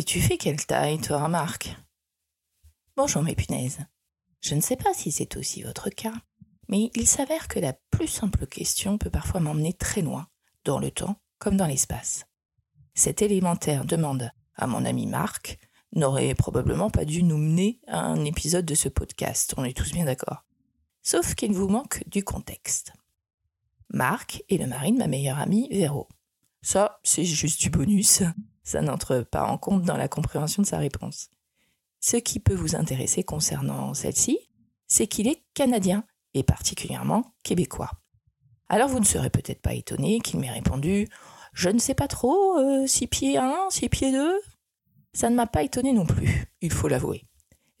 Et tu fais quelle taille, toi, Marc? Bonjour, mes punaises. Je ne sais pas si c'est aussi votre cas, mais il s'avère que la plus simple question peut parfois m'emmener très loin, dans le temps comme dans l'espace. Cette élémentaire demande à mon ami Marc n'aurait probablement pas dû nous mener à un épisode de ce podcast, on est tous bien d'accord. Sauf qu'il vous manque du contexte. Marc est le mari de ma meilleure amie Véro. Ça, c'est juste du bonus, ça n'entre pas en compte dans la compréhension de sa réponse. Ce qui peut vous intéresser concernant celle-ci, c'est qu'il est canadien et particulièrement québécois. Alors vous ne serez peut-être pas étonné qu'il m'ait répondu Je ne sais pas trop, 6 euh, pieds 1, 6 pieds 2 Ça ne m'a pas étonné non plus, il faut l'avouer.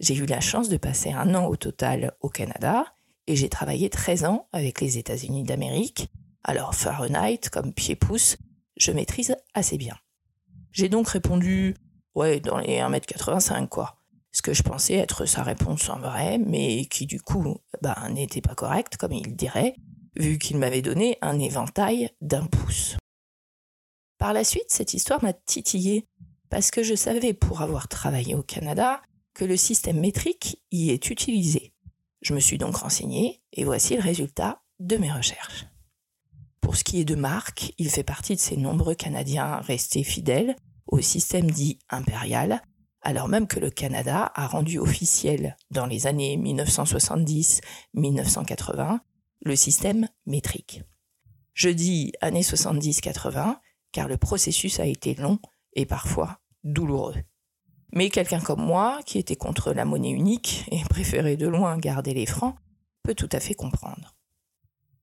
J'ai eu la chance de passer un an au total au Canada et j'ai travaillé 13 ans avec les États-Unis d'Amérique. Alors Fahrenheit comme pied-pouce, je maîtrise assez bien. J'ai donc répondu Ouais, dans les 1m85 quoi. Ce que je pensais être sa réponse en vrai, mais qui du coup ben, n'était pas correcte, comme il dirait, vu qu'il m'avait donné un éventail d'un pouce. Par la suite, cette histoire m'a titillé, parce que je savais, pour avoir travaillé au Canada, que le système métrique y est utilisé. Je me suis donc renseigné, et voici le résultat de mes recherches. Pour ce qui est de Marc, il fait partie de ces nombreux Canadiens restés fidèles au système dit impérial, alors même que le Canada a rendu officiel dans les années 1970-1980 le système métrique. Je dis années 70-80 car le processus a été long et parfois douloureux. Mais quelqu'un comme moi, qui était contre la monnaie unique et préférait de loin garder les francs, peut tout à fait comprendre.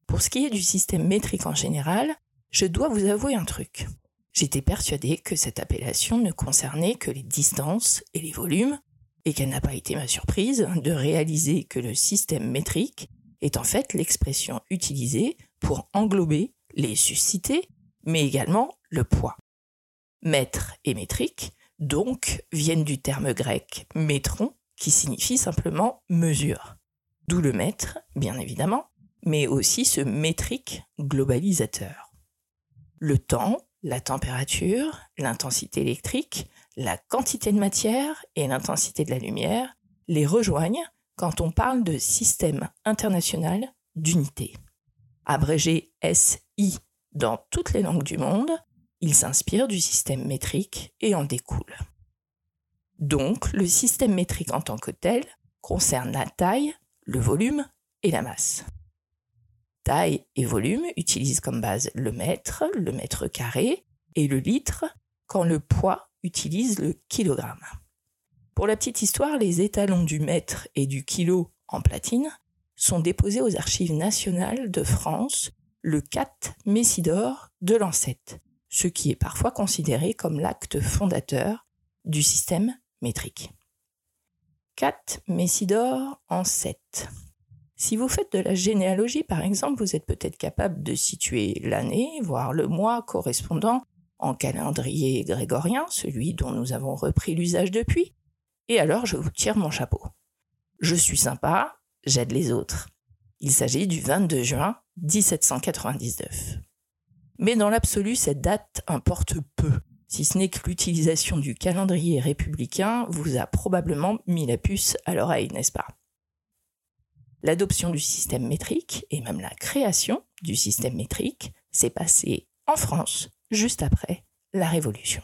Pour ce qui est du système métrique en général, je dois vous avouer un truc. J'étais persuadé que cette appellation ne concernait que les distances et les volumes, et qu'elle n'a pas été ma surprise de réaliser que le système métrique est en fait l'expression utilisée pour englober les suscités, mais également le poids. Mètre et métrique, donc, viennent du terme grec métron, qui signifie simplement mesure. D'où le mètre, bien évidemment, mais aussi ce métrique globalisateur. Le temps, la température, l'intensité électrique, la quantité de matière et l'intensité de la lumière les rejoignent quand on parle de système international d'unité. Abrégé SI dans toutes les langues du monde, il s'inspire du système métrique et en découle. Donc, le système métrique en tant que tel concerne la taille, le volume et la masse. Taille et volume utilisent comme base le mètre, le mètre carré et le litre, quand le poids utilise le kilogramme. Pour la petite histoire, les étalons du mètre et du kilo en platine sont déposés aux archives nationales de France le 4 Messidor de Lancette, ce qui est parfois considéré comme l'acte fondateur du système métrique. 4 Messidor en 7. Si vous faites de la généalogie, par exemple, vous êtes peut-être capable de situer l'année, voire le mois correspondant en calendrier grégorien, celui dont nous avons repris l'usage depuis, et alors je vous tire mon chapeau. Je suis sympa, j'aide les autres. Il s'agit du 22 juin 1799. Mais dans l'absolu, cette date importe peu, si ce n'est que l'utilisation du calendrier républicain vous a probablement mis la puce à l'oreille, n'est-ce pas? L'adoption du système métrique, et même la création du système métrique, s'est passée en France juste après la Révolution.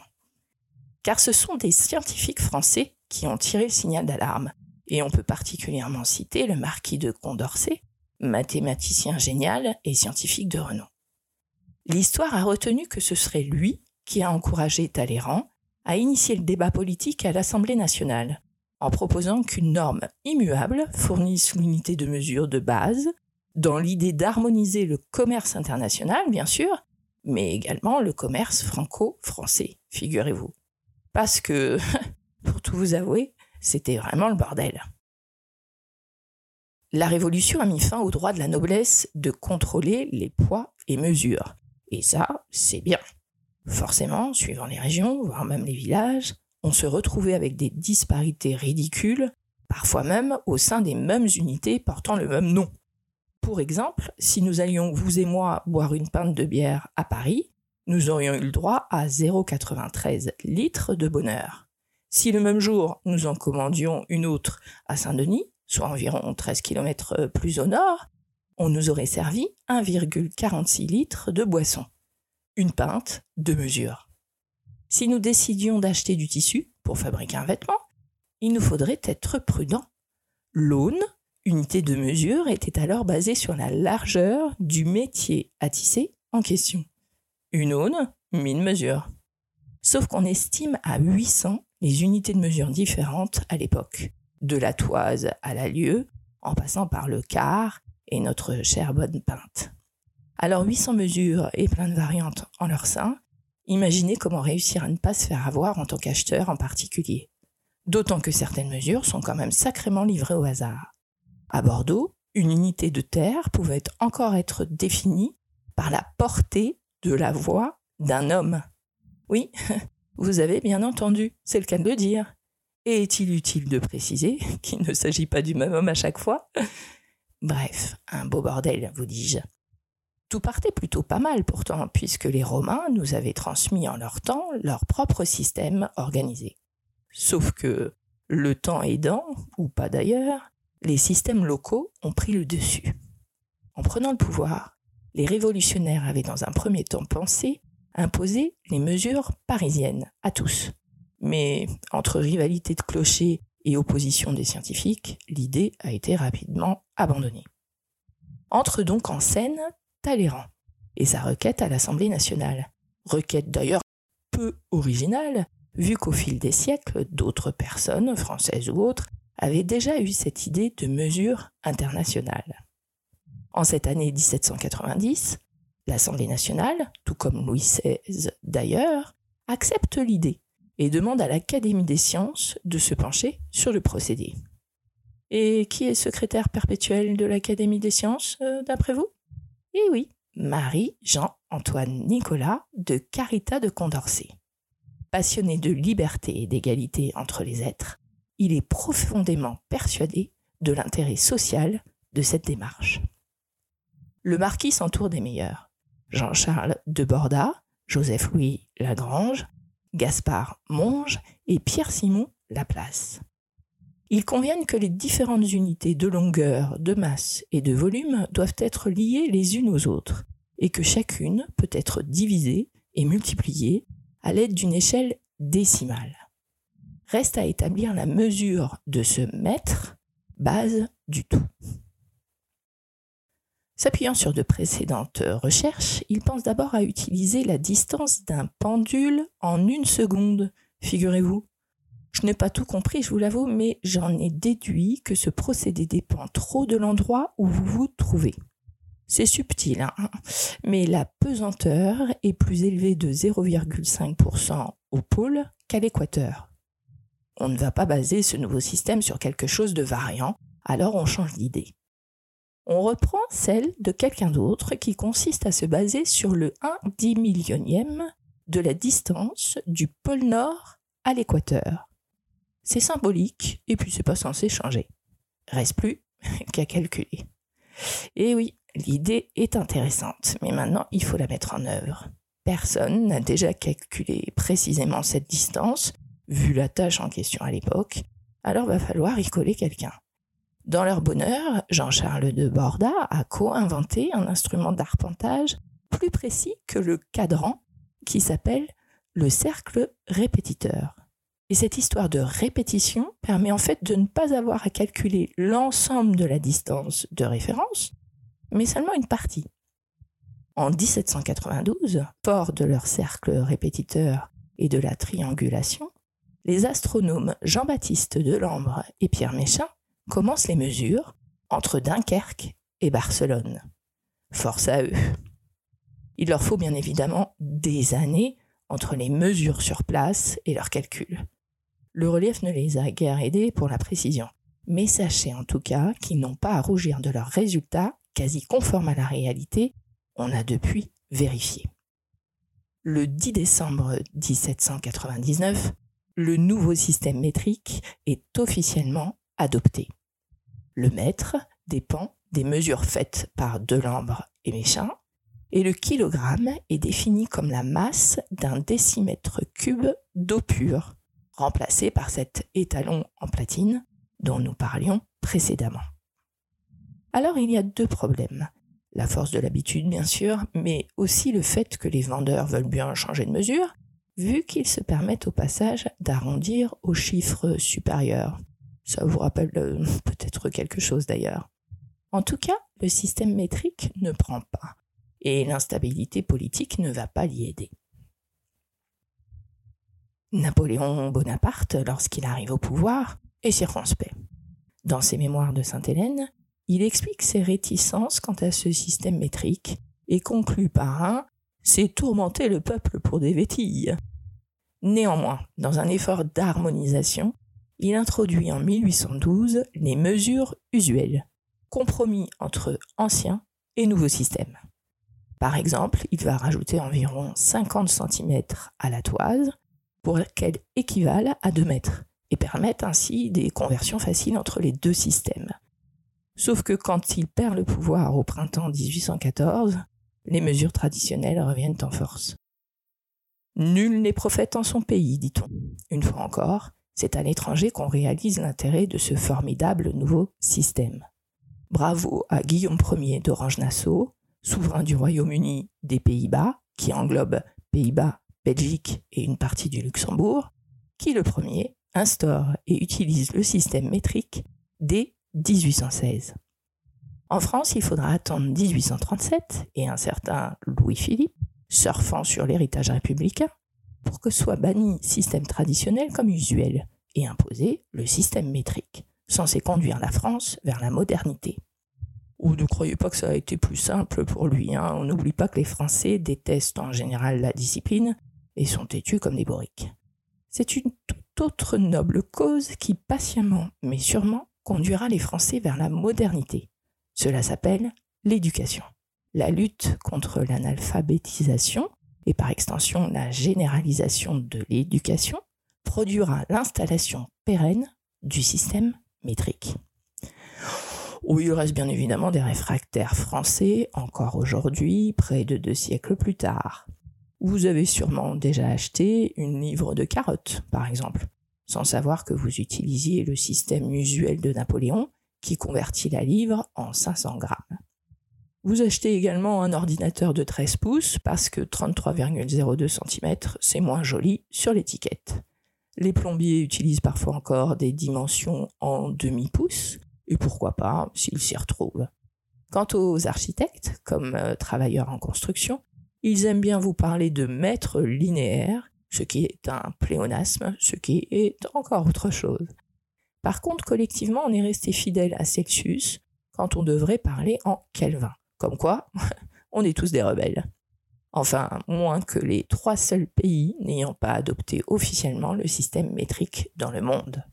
Car ce sont des scientifiques français qui ont tiré le signal d'alarme, et on peut particulièrement citer le marquis de Condorcet, mathématicien génial et scientifique de renom. L'histoire a retenu que ce serait lui qui a encouragé Talleyrand à initier le débat politique à l'Assemblée nationale, en proposant qu'une norme immuable fournisse l'unité de mesure de base, dans l'idée d'harmoniser le commerce international, bien sûr, mais également le commerce franco-français, figurez-vous. Parce que, pour tout vous avouer, c'était vraiment le bordel. La Révolution a mis fin au droit de la noblesse de contrôler les poids et mesures. Et ça, c'est bien. Forcément, suivant les régions, voire même les villages, on se retrouvait avec des disparités ridicules, parfois même au sein des mêmes unités portant le même nom. Pour exemple, si nous allions, vous et moi, boire une pinte de bière à Paris, nous aurions eu le droit à 0,93 litres de bonheur. Si le même jour, nous en commandions une autre à Saint-Denis, soit environ 13 km plus au nord, on nous aurait servi 1,46 litres de boisson. Une pinte de mesure. Si nous décidions d'acheter du tissu pour fabriquer un vêtement, il nous faudrait être prudent. L'aune, unité de mesure, était alors basée sur la largeur du métier à tisser en question. Une aune, mine mesure. Sauf qu'on estime à 800 les unités de mesure différentes à l'époque, de la toise à la lieue, en passant par le quart et notre chère bonne pinte. Alors 800 mesures et plein de variantes en leur sein, imaginez comment réussir à ne pas se faire avoir en tant qu'acheteur en particulier. D'autant que certaines mesures sont quand même sacrément livrées au hasard. À Bordeaux, une unité de terre pouvait encore être définie par la portée de la voix d'un homme. Oui, vous avez bien entendu, c'est le cas de le dire. Et est-il utile de préciser qu'il ne s'agit pas du même homme à chaque fois? Bref, un beau bordel, vous dis-je. Tout partait plutôt pas mal pourtant, puisque les Romains nous avaient transmis en leur temps leur propre système organisé. Sauf que, le temps aidant, ou pas d'ailleurs, les systèmes locaux ont pris le dessus. En prenant le pouvoir, les révolutionnaires avaient dans un premier temps pensé imposer les mesures parisiennes à tous. Mais entre rivalité de clochers et opposition des scientifiques, l'idée a été rapidement abandonnée. Entre donc en scène Talleyrand et sa requête à l'Assemblée nationale. Requête d'ailleurs peu originale, vu qu'au fil des siècles, d'autres personnes, françaises ou autres, avaient déjà eu cette idée de mesure internationale. En cette année 1790, l'Assemblée nationale, tout comme Louis XVI d'ailleurs, accepte l'idée et demande à l'Académie des sciences de se pencher sur le procédé. Et qui est secrétaire perpétuel de l'Académie des sciences, euh, d'après vous? Eh oui, Marie-Jean-Antoine Nicolas de Carita de Condorcet. Passionné de liberté et d'égalité entre les êtres, il est profondément persuadé de l'intérêt social de cette démarche. Le marquis s'entoure des meilleurs. Jean-Charles de Borda, Joseph-Louis Lagrange, Gaspard Monge et Pierre-Simon Laplace. Ils conviennent que les différentes unités de longueur, de masse et de volume doivent être liées les unes aux autres, et que chacune peut être divisée et multipliée à l'aide d'une échelle décimale. Reste à établir la mesure de ce mètre, base du tout. S'appuyant sur de précédentes recherches, il pense d'abord à utiliser la distance d'un pendule en une seconde, figurez-vous. Je n'ai pas tout compris, je vous l'avoue, mais j'en ai déduit que ce procédé dépend trop de l'endroit où vous vous trouvez. C'est subtil, hein mais la pesanteur est plus élevée de 0,5% au pôle qu'à l'équateur. On ne va pas baser ce nouveau système sur quelque chose de variant, alors on change d'idée on reprend celle de quelqu'un d'autre qui consiste à se baser sur le 1 dix millionième de la distance du pôle Nord à l'équateur. C'est symbolique et puis c'est pas censé changer. Reste plus qu'à calculer. Et oui, l'idée est intéressante, mais maintenant il faut la mettre en œuvre. Personne n'a déjà calculé précisément cette distance, vu la tâche en question à l'époque, alors va falloir y coller quelqu'un. Dans leur bonheur, Jean-Charles de Borda a co-inventé un instrument d'arpentage plus précis que le cadran qui s'appelle le cercle répétiteur. Et cette histoire de répétition permet en fait de ne pas avoir à calculer l'ensemble de la distance de référence, mais seulement une partie. En 1792, fort de leur cercle répétiteur et de la triangulation, les astronomes Jean-Baptiste Delambre et Pierre Méchain commencent les mesures entre Dunkerque et Barcelone. Force à eux. Il leur faut bien évidemment des années entre les mesures sur place et leurs calculs. Le relief ne les a guère aidés pour la précision, mais sachez en tout cas qu'ils n'ont pas à rougir de leurs résultats quasi conformes à la réalité, on a depuis vérifié. Le 10 décembre 1799, le nouveau système métrique est officiellement adopté. Le mètre dépend des mesures faites par Delambre et Méchain, et le kilogramme est défini comme la masse d'un décimètre cube d'eau pure, remplacé par cet étalon en platine dont nous parlions précédemment. Alors il y a deux problèmes. La force de l'habitude, bien sûr, mais aussi le fait que les vendeurs veulent bien changer de mesure, vu qu'ils se permettent au passage d'arrondir aux chiffres supérieurs. Ça vous rappelle euh, peut-être quelque chose d'ailleurs. En tout cas, le système métrique ne prend pas, et l'instabilité politique ne va pas l'y aider. Napoléon Bonaparte, lorsqu'il arrive au pouvoir, est circonspect. Dans ses mémoires de Sainte-Hélène, il explique ses réticences quant à ce système métrique et conclut par un C'est tourmenter le peuple pour des vétilles. Néanmoins, dans un effort d'harmonisation, il introduit en 1812 les mesures usuelles, compromis entre ancien et nouveau système. Par exemple, il va rajouter environ 50 cm à la toise pour qu'elle équivale à 2 mètres et permettent ainsi des conversions faciles entre les deux systèmes. Sauf que quand il perd le pouvoir au printemps 1814, les mesures traditionnelles reviennent en force. Nul n'est prophète en son pays, dit-on. Une fois encore, c'est à l'étranger qu'on réalise l'intérêt de ce formidable nouveau système. Bravo à Guillaume Ier d'Orange-Nassau, souverain du Royaume-Uni des Pays-Bas, qui englobe Pays-Bas Belgique et une partie du Luxembourg, qui le premier instaure et utilise le système métrique dès 1816. En France, il faudra attendre 1837 et un certain Louis-Philippe, surfant sur l'héritage républicain, pour que soit banni système traditionnel comme usuel et imposé le système métrique, censé conduire la France vers la modernité. Ou ne croyez pas que ça a été plus simple pour lui. Hein. On n'oublie pas que les Français détestent en général la discipline et sont têtus comme des bourriques. C'est une toute autre noble cause qui patiemment, mais sûrement, conduira les Français vers la modernité. Cela s'appelle l'éducation. La lutte contre l'analphabétisation et par extension la généralisation de l'éducation produira l'installation pérenne du système métrique. Où il reste bien évidemment des réfractaires français encore aujourd'hui, près de deux siècles plus tard. Vous avez sûrement déjà acheté une livre de carottes, par exemple, sans savoir que vous utilisiez le système usuel de Napoléon qui convertit la livre en 500 grammes. Vous achetez également un ordinateur de 13 pouces parce que 33,02 cm c'est moins joli sur l'étiquette. Les plombiers utilisent parfois encore des dimensions en demi-pouce, et pourquoi pas s'ils s'y retrouvent. Quant aux architectes, comme euh, travailleurs en construction, ils aiment bien vous parler de mètres linéaires, ce qui est un pléonasme, ce qui est encore autre chose. Par contre, collectivement, on est resté fidèle à Celsius quand on devrait parler en Kelvin. Comme quoi, on est tous des rebelles. Enfin, moins que les trois seuls pays n'ayant pas adopté officiellement le système métrique dans le monde.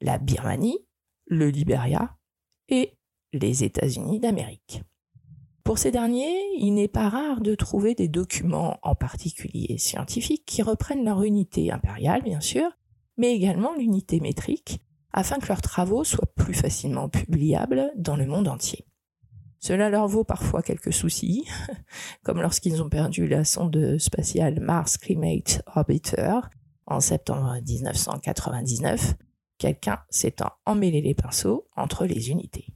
La Birmanie, le Liberia et les États-Unis d'Amérique. Pour ces derniers, il n'est pas rare de trouver des documents, en particulier scientifiques, qui reprennent leur unité impériale, bien sûr, mais également l'unité métrique, afin que leurs travaux soient plus facilement publiables dans le monde entier. Cela leur vaut parfois quelques soucis, comme lorsqu'ils ont perdu la sonde spatiale Mars Climate Orbiter en septembre 1999, quelqu'un s'étant emmêlé les pinceaux entre les unités.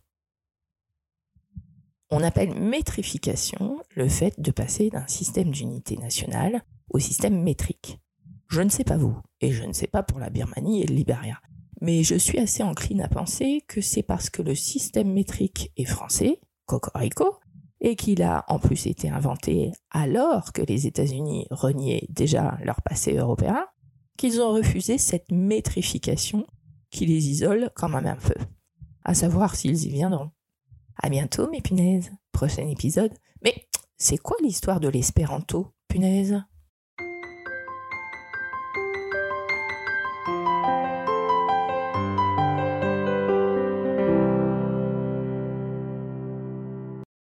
On appelle métrification le fait de passer d'un système d'unité nationale au système métrique. Je ne sais pas vous, et je ne sais pas pour la Birmanie et le Liberia, mais je suis assez encline à penser que c'est parce que le système métrique est français, cocorico, et qu'il a en plus été inventé alors que les États-Unis reniaient déjà leur passé européen, qu'ils ont refusé cette métrification qui les isole même un peu. À savoir s'ils y viendront. À bientôt, mes punaises. Prochain épisode. Mais c'est quoi l'histoire de l'espéranto, punaise?